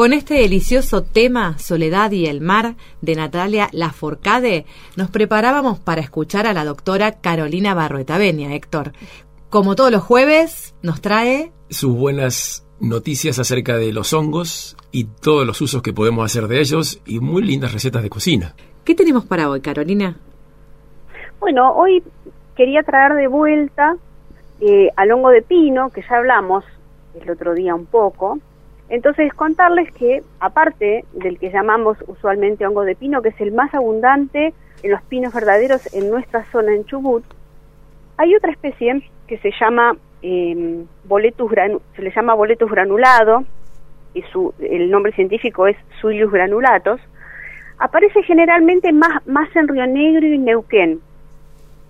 Con este delicioso tema, Soledad y el mar, de Natalia Laforcade, nos preparábamos para escuchar a la doctora Carolina Barroetavenia, Héctor. Como todos los jueves, nos trae... Sus buenas noticias acerca de los hongos y todos los usos que podemos hacer de ellos y muy lindas recetas de cocina. ¿Qué tenemos para hoy, Carolina? Bueno, hoy quería traer de vuelta eh, al hongo de pino, que ya hablamos el otro día un poco, entonces, contarles que, aparte del que llamamos usualmente hongo de pino, que es el más abundante en los pinos verdaderos en nuestra zona en Chubut, hay otra especie que se llama eh, boletus se le llama boletus granulado, y su, el nombre científico es Suilius granulatus, aparece generalmente más, más en Río Negro y Neuquén.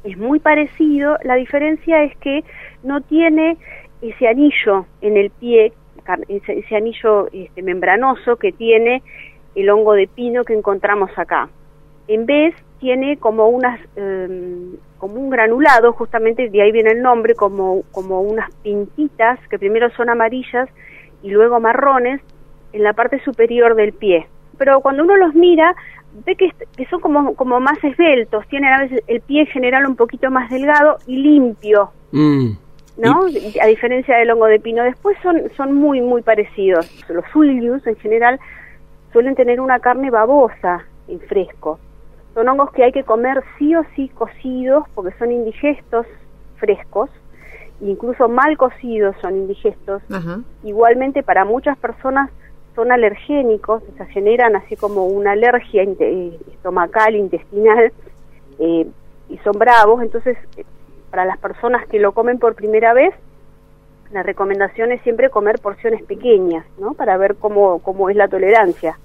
Es muy parecido, la diferencia es que no tiene ese anillo en el pie ese, anillo este, membranoso que tiene el hongo de pino que encontramos acá. En vez tiene como unas em, como un granulado, justamente de ahí viene el nombre, como, como unas pintitas que primero son amarillas y luego marrones en la parte superior del pie. Pero cuando uno los mira, ve que, que son como, como más esbeltos, tienen a veces el pie general un poquito más delgado y limpio. Mm. ¿No? A diferencia del hongo de pino. Después son, son muy, muy parecidos. Los suilius, en general, suelen tener una carne babosa en fresco. Son hongos que hay que comer sí o sí cocidos porque son indigestos frescos, incluso mal cocidos son indigestos. Igualmente para muchas personas son alergénicos, o sea, generan así como una alergia eh, estomacal, intestinal, eh, y son bravos, entonces para las personas que lo comen por primera vez, la recomendación es siempre comer porciones pequeñas, ¿no? Para ver cómo, cómo es la tolerancia.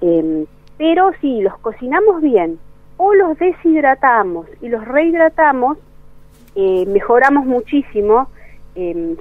Em, pero si los cocinamos bien o los deshidratamos y los rehidratamos, eh, mejoramos muchísimo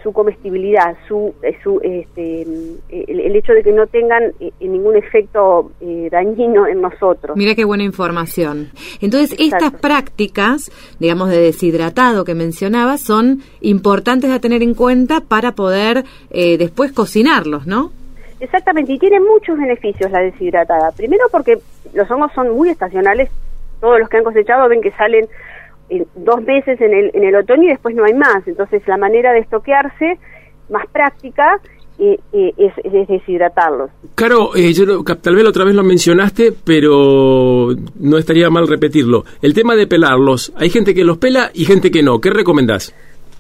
su comestibilidad, su, eh, su este, el, hecho de que no tengan eh, ningún efecto eh, dañino en nosotros. Mira qué buena información. Entonces, estas prácticas, digamos, de deshidratado que mencionabas, son importantes a tener en cuenta para poder después cocinarlos, ¿no? Exactamente, y tiene muchos beneficios la deshidratada. Primero porque los hongos son muy estacionales, todos los que han cosechado ven que salen dos veces en el, en el otoño y después no hay más. Entonces la manera de estoquearse más práctica eh, eh, es, deshidratarlos. Claro, eh, yo tal vez otra vez lo mencionaste, pero no estaría mal repetirlo. El tema de pelarlos, hay gente que los pela y gente que no. ¿Qué recomendás?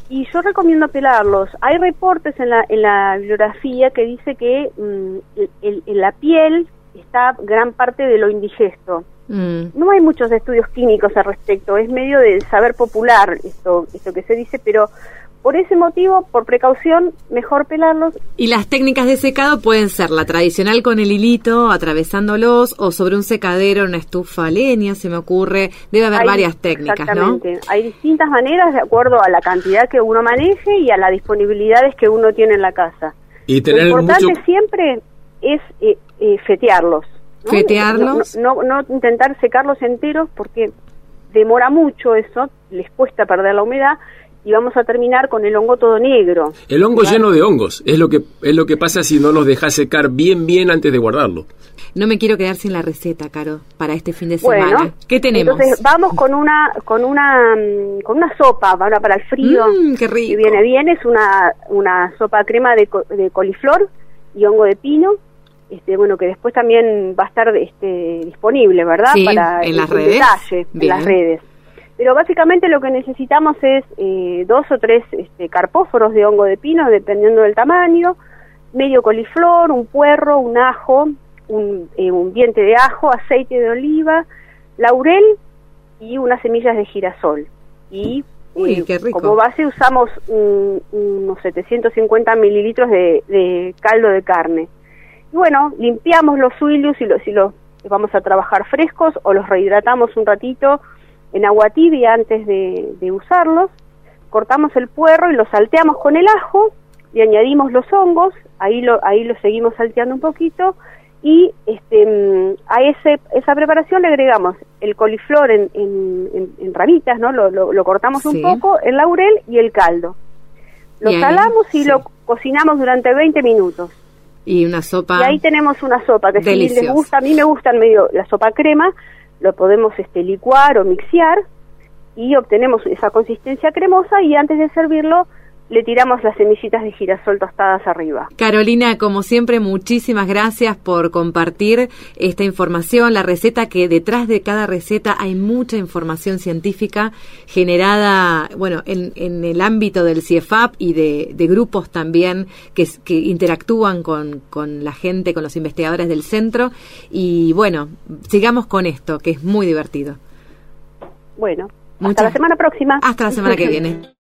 Y yo recomiendo pelarlos. Hay reportes en la, en la bibliografía que dice que mm, en la piel está gran parte de lo indigesto. Mm. No hay muchos estudios clínicos al respecto, es medio de saber popular esto, esto que se dice, pero por ese motivo, por precaución, mejor pelarlos. Y las técnicas de secado pueden ser la tradicional con el hilito, atravesándolos, o sobre un secadero, una estufa leña, se me ocurre. Debe haber varias técnicas, exactamente. Hay distintas maneras de acuerdo a la cantidad que uno maneje y a las disponibilidades que uno tiene en la casa. Y tener Lo importante siempre es eh, eh, fetearlos. ¿Fetearlos? No, no, intentar secarlos enteros porque demora mucho eso, les cuesta perder la humedad y vamos a terminar con el hongo todo negro. El hongo lleno de hongos, es lo que es lo que pasa si no los dejas secar bien bien antes de guardarlo. No me quiero quedar sin la receta, Caro, para este fin de semana. Bueno, ¿Qué tenemos? Entonces vamos con una con una mm, con una sopa, ahora para el frío. Mm, qué rico. viene bien, es una una sopa crema de, de coliflor y hongo de pino este, bueno, que después también va a estar este, disponible, ¿verdad? Para en las redes. Detalle, en las redes. Pero básicamente lo que necesitamos es eh, dos o tres este, carpóforos de hongo de pino, dependiendo del tamaño, medio coliflor, un puerro, un ajo, un, eh, un diente de ajo, aceite de oliva, laurel y unas semillas de girasol. Y eh, como base usamos unos 750 mililitros de caldo de carne bueno, limpiamos los suilius y los, si los vamos a trabajar frescos o los rehidratamos un ratito en agua tibia antes de, usarlos, cortamos el puerro y lo salteamos con el ajo y añadimos los hongos, ahí lo, ahí lo seguimos salteando un poquito. Y este, mm, a ese, esa preparación le agregamos el coliflor en, en, ramitas, ¿no? Lo, lo, cortamos un poco, el laurel y el caldo. Lo salamos y lo cocinamos durante 20 minutos Y una sopa. Y ahí tenemos una sopa que si Deliciosa. les gusta, a mí me gusta medio la sopa crema, lo podemos este licuar o mixear y obtenemos esa consistencia cremosa y antes de servirlo le tiramos las semillitas de girasol tostadas arriba. Carolina, como siempre, muchísimas gracias por compartir esta información, la receta que detrás de cada receta hay mucha información científica generada, bueno, en, en el ámbito del CIEFAP y de, de grupos también que, interactúan con, con la gente, con los investigadores del centro. Y bueno, sigamos con esto, que es muy divertido. Bueno, Muchas- hasta la semana próxima. Hasta la semana que viene.